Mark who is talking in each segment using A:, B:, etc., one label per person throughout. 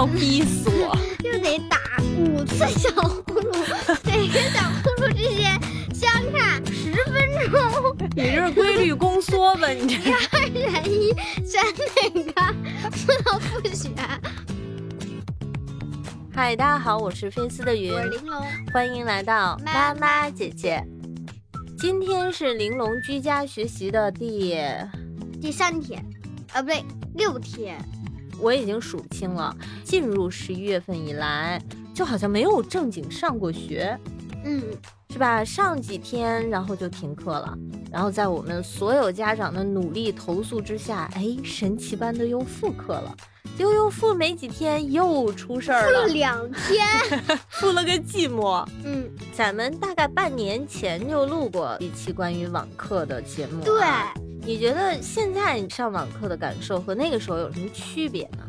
A: 要逼死我！
B: 又得打五次小呼噜，每个小呼噜之间相差十分钟。
A: 你这是规律宫缩吧？你这
B: 二选一，选哪个？不能复选。
A: 嗨，大家好，我是菲斯的云
B: 我，是玲珑，
A: 欢迎来到妈
B: 妈
A: 妈姐姐。今天是玲珑居家学习的第，
B: 第三天，啊不对，六天。
A: 我已经数不清了。进入十一月份以来，就好像没有正经上过学，
B: 嗯，
A: 是吧？上几天，然后就停课了。然后在我们所有家长的努力投诉之下，哎，神奇般的又复课了。又又复没几天，又出事儿
B: 复了
A: 了，
B: 两天。
A: 复了个寂寞。
B: 嗯，
A: 咱们大概半年前就录过一期关于网课的节目、
B: 对。
A: 你觉得现在你上网课的感受和那个时候有什么区别呢？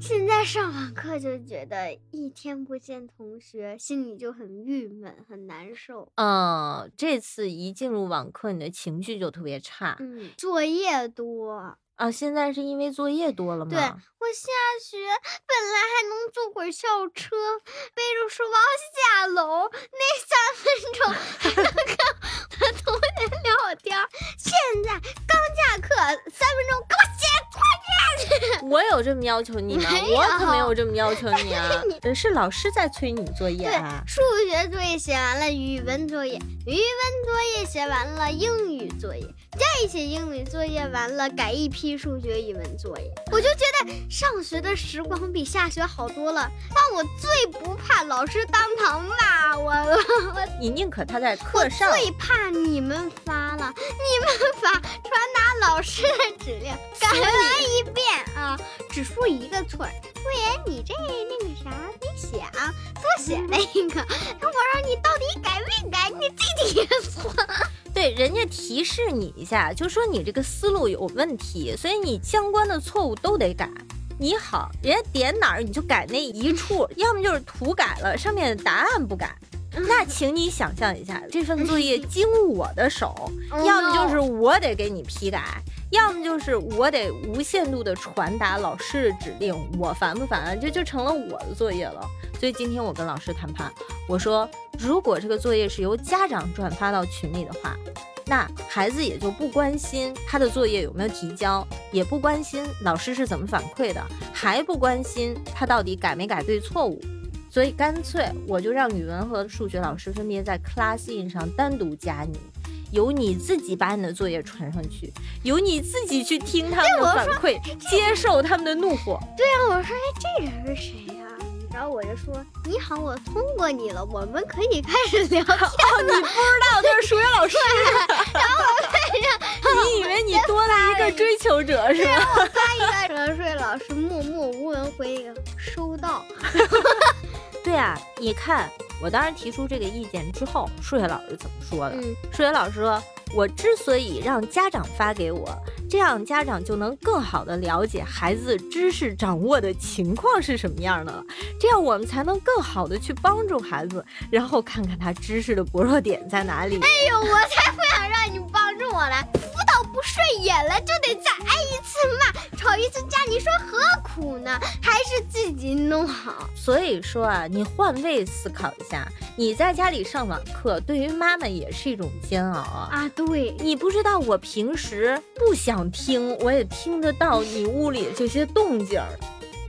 B: 现在上网课就觉得一天不见同学，心里就很郁闷，很难受。
A: 嗯，这次一进入网课，你的情绪就特别差、
B: 嗯，作业多。
A: 啊。现在是因为作业多了吗？
B: 对我下学本来还能坐会儿校车，背着书包下楼，那三分钟还能跟我同现在刚下课三分钟，给我写，快点！
A: 我有这么要求你吗？我可没
B: 有
A: 有这么要求你啊。呃是老师在催你作业
B: 对
A: 啊，。
B: 数学作业写完了，语文作业，语文作业写完了，英语作业，再写英语作业完了，改一批数学、语文作业。我就觉得上学的时光比下学好多了，但我最不怕老师当堂骂我了，
A: 你宁可他在课上，
B: 最怕你们发了，你们发传达老师的指令，改完一遍啊，只出一个错儿。魏岩，你这那个啥没写啊，多写了一个。我说你到底改没改？你这题错。
A: 对人家提示你一下，就说你这个思路有问题，所以你相关的错误都得改。你好，人家点哪儿你就改那一处，要么就是图改了，上面的答案不改。那请你想象一下，这份作业经我的手，要么就是我得给你批改，要么就是我得无限度的传达老师的指令，我烦不烦？这就成了我的作业了。所以今天我跟老师谈判，我说如果这个作业是由家长转发到群里的话，那孩子也就不关心他的作业有没有提交，也不关心老师是怎么反馈的，还不关心他到底改没改对错误。所以干脆我就让语文和数学老师分别在 Classin 上单独加你，由你自己把你的作业传上去，由你自己去听他们的反馈，接受他们的怒火。
B: 对啊，我说哎，这人是谁呀、然后我就说你好，我通过你了，我们可以开始聊天。
A: 哦，你不知道他是数学老师，你以为你多了一个追求者是吗？
B: 发一个数学老师默默无闻回一个收到。
A: 对啊，你看，我当时提出这个意见之后，数学老师怎么说的？
B: 嗯，
A: 数学老师说，我之所以让家长发给我，这样家长就能更好的了解孩子知识掌握的情况是什么样的了，这样我们才能更好的去帮助孩子，然后看看他知识的薄弱点在哪里。
B: 哎呦，我才不想让你我来，辅导不顺眼了就得再挨一次骂，吵一次架，你说何苦呢？还是自己弄好。
A: 所以说啊，你换位思考一下，你在家里上网课，对于妈妈也是一种煎熬啊。
B: 啊，对，
A: 你不知道，我平时不想听，我也听得到你屋里这些动静儿。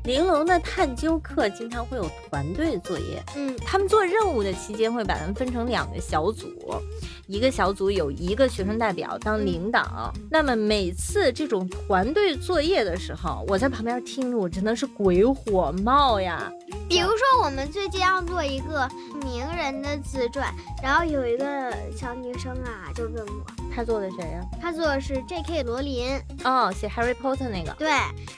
A: 玲珑的探究课经常会有团队作业，
B: 嗯，
A: 他们做任务的期间会把他们分成两个小组，一个小组有一个学生代表当领导。那么每次这种团队作业的时候，我在旁边听着，我真的是鬼火冒呀。
B: 比如说我们最近要做一个名人的自传，然后有一个小女生啊就问我，
A: 她做的谁呀、
B: 她做的是 J.K. 罗琳，
A: 哦，写 Harry Potter 那个。
B: 对，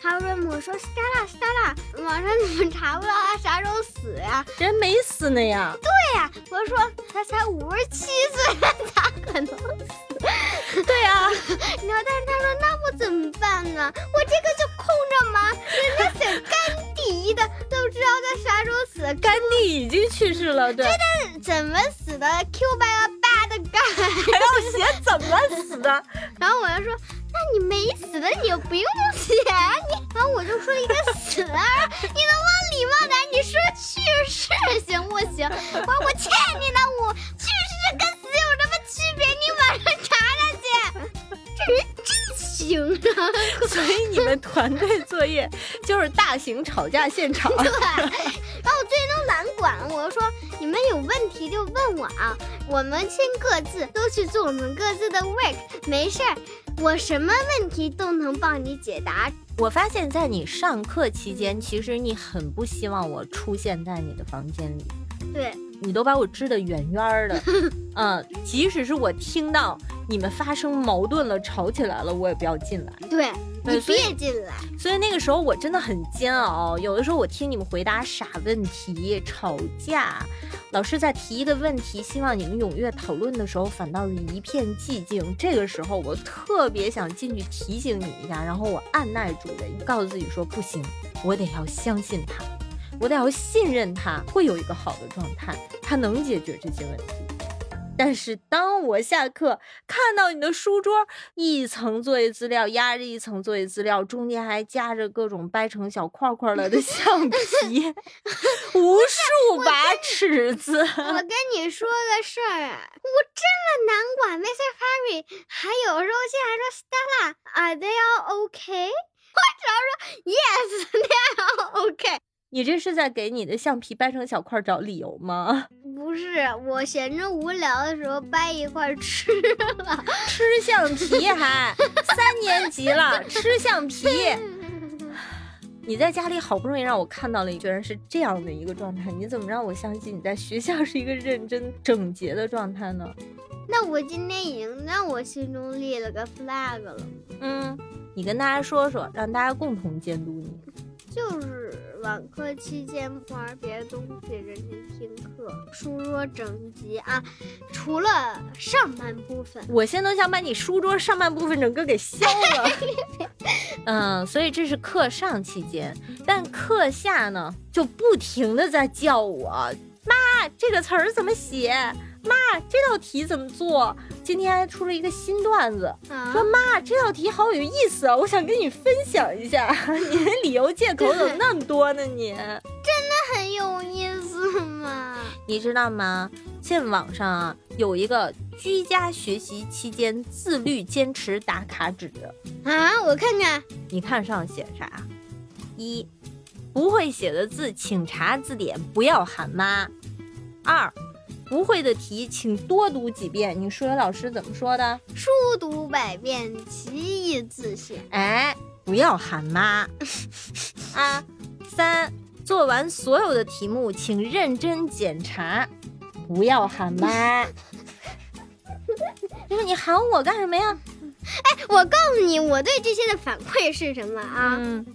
B: 她问我说 Stella Stella，网上怎么查不到她啥时候死呀？
A: 人没死呢呀。
B: 对呀，我说他才五十七岁，咋可能死？
A: 对呀、
B: 然后但是他说那我怎么办呢？我这个就空着吗？人家写甘迪的都知道他啥时候死，
A: 甘地已经去世了，对。
B: 怎么死的？Q 版的 bad guy
A: 还要写怎么死的？
B: 然后我就说，那你没死的你就不用
A: 团队作业就是大型吵架现场。
B: 对，然后我最近都懒管了，我就说你们有问题就问我啊，我们先各自都去做我们各自的 work，没事儿，我什么问题都能帮你解答。
A: 我发现，在你上课期间，其实你很不希望我出现在你的房间里。
B: 对，
A: 你都把我支得远远的。嗯，即使是我听到你们发生矛盾了、吵起来了，我也不要进来。
B: 对，你别进来。
A: 所以那个时候我真的很煎熬，有的时候我听你们回答傻问题、吵架，老师在提一个问题，希望你们踊跃讨论的时候，反倒是一片寂静。这个时候我特别想进去提醒你一下，然后我按耐住了，告诉自己说不行，我得要相信他，我得要信任他会有一个好的状态，他能解决这些问题。但是当我下课看到你的书桌一层作业资料压着一层作业资料，中间还夹着各种掰成小块块了的橡 皮，无数把尺子。
B: 我跟你说个事儿啊，我这么难管，Mr. Harry，还有时候竟然说 Stella，Are they all okay？我只要说 Yes，they are all okay。
A: 你这是在给你的橡皮掰成小块找理由吗？
B: 不是，我闲着无聊的时候掰一块吃了。
A: 吃橡皮还三年级了，吃橡皮。你在家里好不容易让我看到了，居然是这样的一个状态，你怎么让我相信你在学校是一个认真整洁的状态呢？
B: 那我今天已经让我心中立了个 flag 了，
A: 嗯，你跟大家说说，让大家共同监督你。
B: 就是晚课期间不玩别的东西，认真听课，书桌整齐啊。除了上半部分，
A: 我现在都想把你书桌上半部分整个给削了。嗯，所以这是课上期间，但课下呢，就不停的在叫我妈，这个词儿怎么写？妈，这道题怎么做？今天出了一个新段子，
B: 啊
A: 说妈，这道题好有意思啊，我想跟你分享一下。你的理由借口怎么那么多呢？你真的
B: 很有意思嘛。
A: 你知道吗？现在网上啊有一个居家学习期间自律坚持打卡纸，
B: 啊，我看看，
A: 你看上写啥？一，不会写的字请查字典，不要喊妈。二，不会的题请多读几遍。你数学老师怎么说的？
B: 书读百遍，其义自现。
A: 哎，不要喊妈 啊！三，做完所有的题目，请认真检查，不要喊妈。你 说你喊我干什么呀？
B: 哎我告诉你，我对这些的反馈是什么啊？
A: 嗯，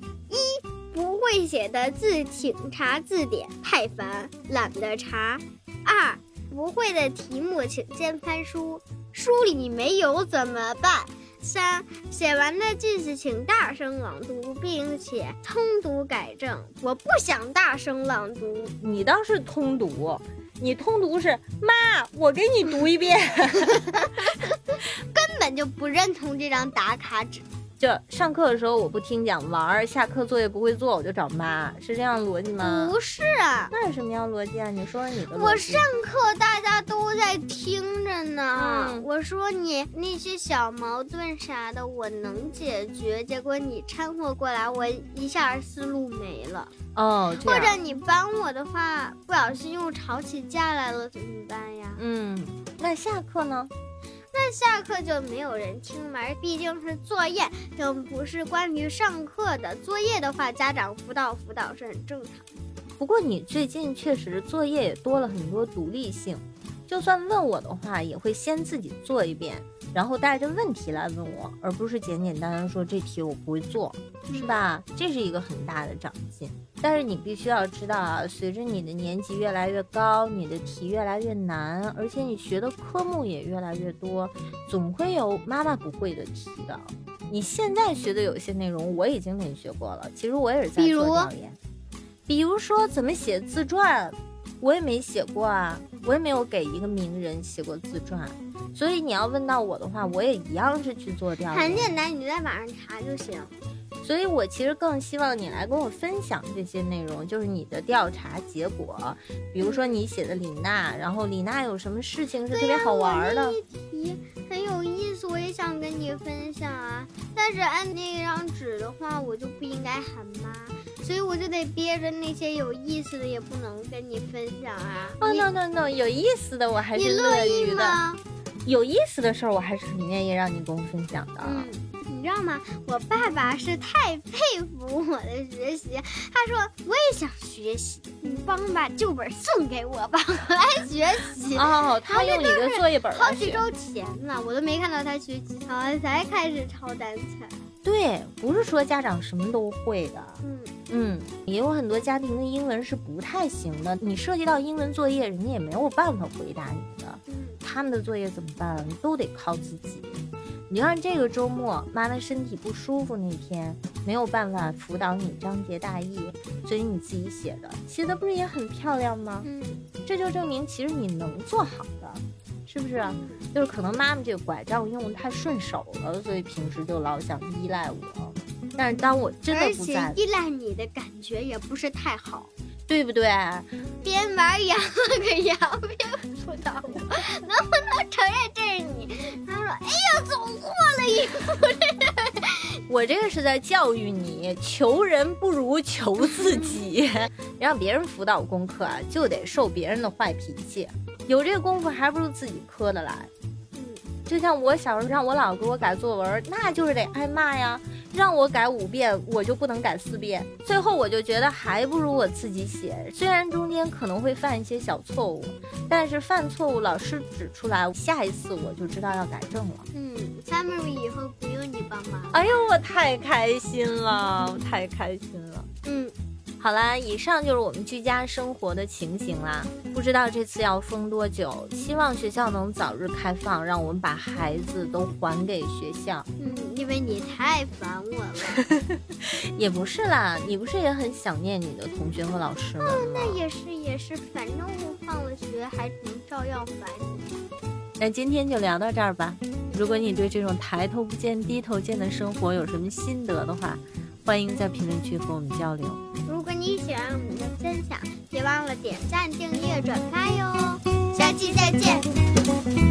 B: 不会写的字请查字典，太烦，懒得查。二，不会的题目请先翻书，书里没有怎么办？三，写完的句子请大声朗读，并且通读改正。我不想大声朗读。
A: 你倒是通读，你通读是妈，我给你读一遍。
B: 根本就不认同这张打卡纸。
A: 就上课的时候我不听讲玩儿，下课作业不会做我就找妈，是这样逻辑吗？
B: 不是啊，
A: 那是什么样逻辑啊？你说说你的。
B: 我上课大家都在听着呢。
A: 嗯
B: 我说你那些小矛盾啥的我能解决，结果你掺和过来，我一下思路没了。
A: 哦，
B: 或者。你帮我的话，不小心又吵起架来了，怎么办呀？
A: 嗯，那下课呢？
B: 那下课就没有人听嘛，毕竟是作业，又不是关于上课的。作业的话，家长辅导辅导是很正常。
A: 不过你最近确实作业也多了很多独立性，就算问我的话，也会先自己做一遍，然后带着问题来问我，而不是简简单单说这题我不会做，是吧？这是一个很大的长进。但是你必须要知道啊，随着你的年级越来越高，你的题越来越难，而且你学的科目也越来越多，总会有妈妈不会的题的。你现在学的有些内容，我已经给你学过了，其实我也是在做调研。比如说怎么写自传，我也没写过啊。我也没有给一个名人写过自传，所以你要问到我的话，我也一样是去做调研。
B: 很简单，你在网上查就行。
A: 所以我其实更希望你来跟我分享这些内容，就是你的调查结果，比如说你写的李娜，然后李娜有什么事情是特别好玩的。
B: 题很有意思，我也想跟你分享啊。但是按那张纸的话，我就不应该喊妈，所以我就得憋着那些有意思的，也不能跟你分享啊。
A: 哦，no no no，有意思的我还是
B: 乐
A: 意
B: 的。
A: 有意思的事儿我还是很愿意让你跟我分享的。
B: 嗯。你知道吗？我爸爸是太佩服我的学习，他说我也想学习，你帮把旧本送给我吧，我来学习。
A: 哦，他用你的作业本
B: 好几周前呢，我都没看到他学习抄，才开始抄单词。
A: 对，不是说家长什么都会的。
B: 嗯
A: 嗯，也有很多家庭的英文是不太行的，你涉及到英文作业，人家也没有办法回答你的。
B: 嗯，
A: 他们的作业怎么办？都得靠自己。你看这个周末妈妈身体不舒服那天没有办法辅导你章节大意，所以你自己写的，写的不是也很漂亮吗？
B: 嗯，
A: 这就证明其实你能做好的，是不是？就是可能妈妈这个拐杖用的太顺手了，所以平时就老想依赖我。但是当我真的不在，
B: 依赖你的感觉也不是太好。
A: 对不对？
B: 边玩羊了个羊，边辅导我，能不能承认这是你？他说：“哎呀，走错了一步。”
A: 我这个是在教育你，求人不如求自己。让别人辅导功课啊，就得受别人的坏脾气。有这个功夫，还不如自己磕的来。
B: 嗯，
A: 就像我小时候让我姥给我改作文，那就是得挨骂呀。让我改五遍，我就不能改四遍。最后我就觉得还不如我自己写，虽然中间可能会犯一些小错误，但是犯错误老师指出来，下一次我就知道要改正了。
B: 嗯，summer 以后不用你帮忙。
A: 哎呦，我太开心了，我太开心了。
B: 嗯。
A: 好啦，以上就是我们居家生活的情形啦。不知道这次要封多久，希望学校能早日开放，让我们把孩子都还给学校。
B: 嗯，因为你太烦我了。
A: 也不是啦，你不是也很想念你的同学和老师吗？哦，
B: 那也是也是，反正我放了学还能照样烦你。
A: 那今天就聊到这儿吧。如果你对这种抬头不见低头见的生活有什么心得的话，欢迎在评论区和我们交流。
B: 如果你喜欢我们的分享，别忘了点赞、订阅、转发哟！下期再见。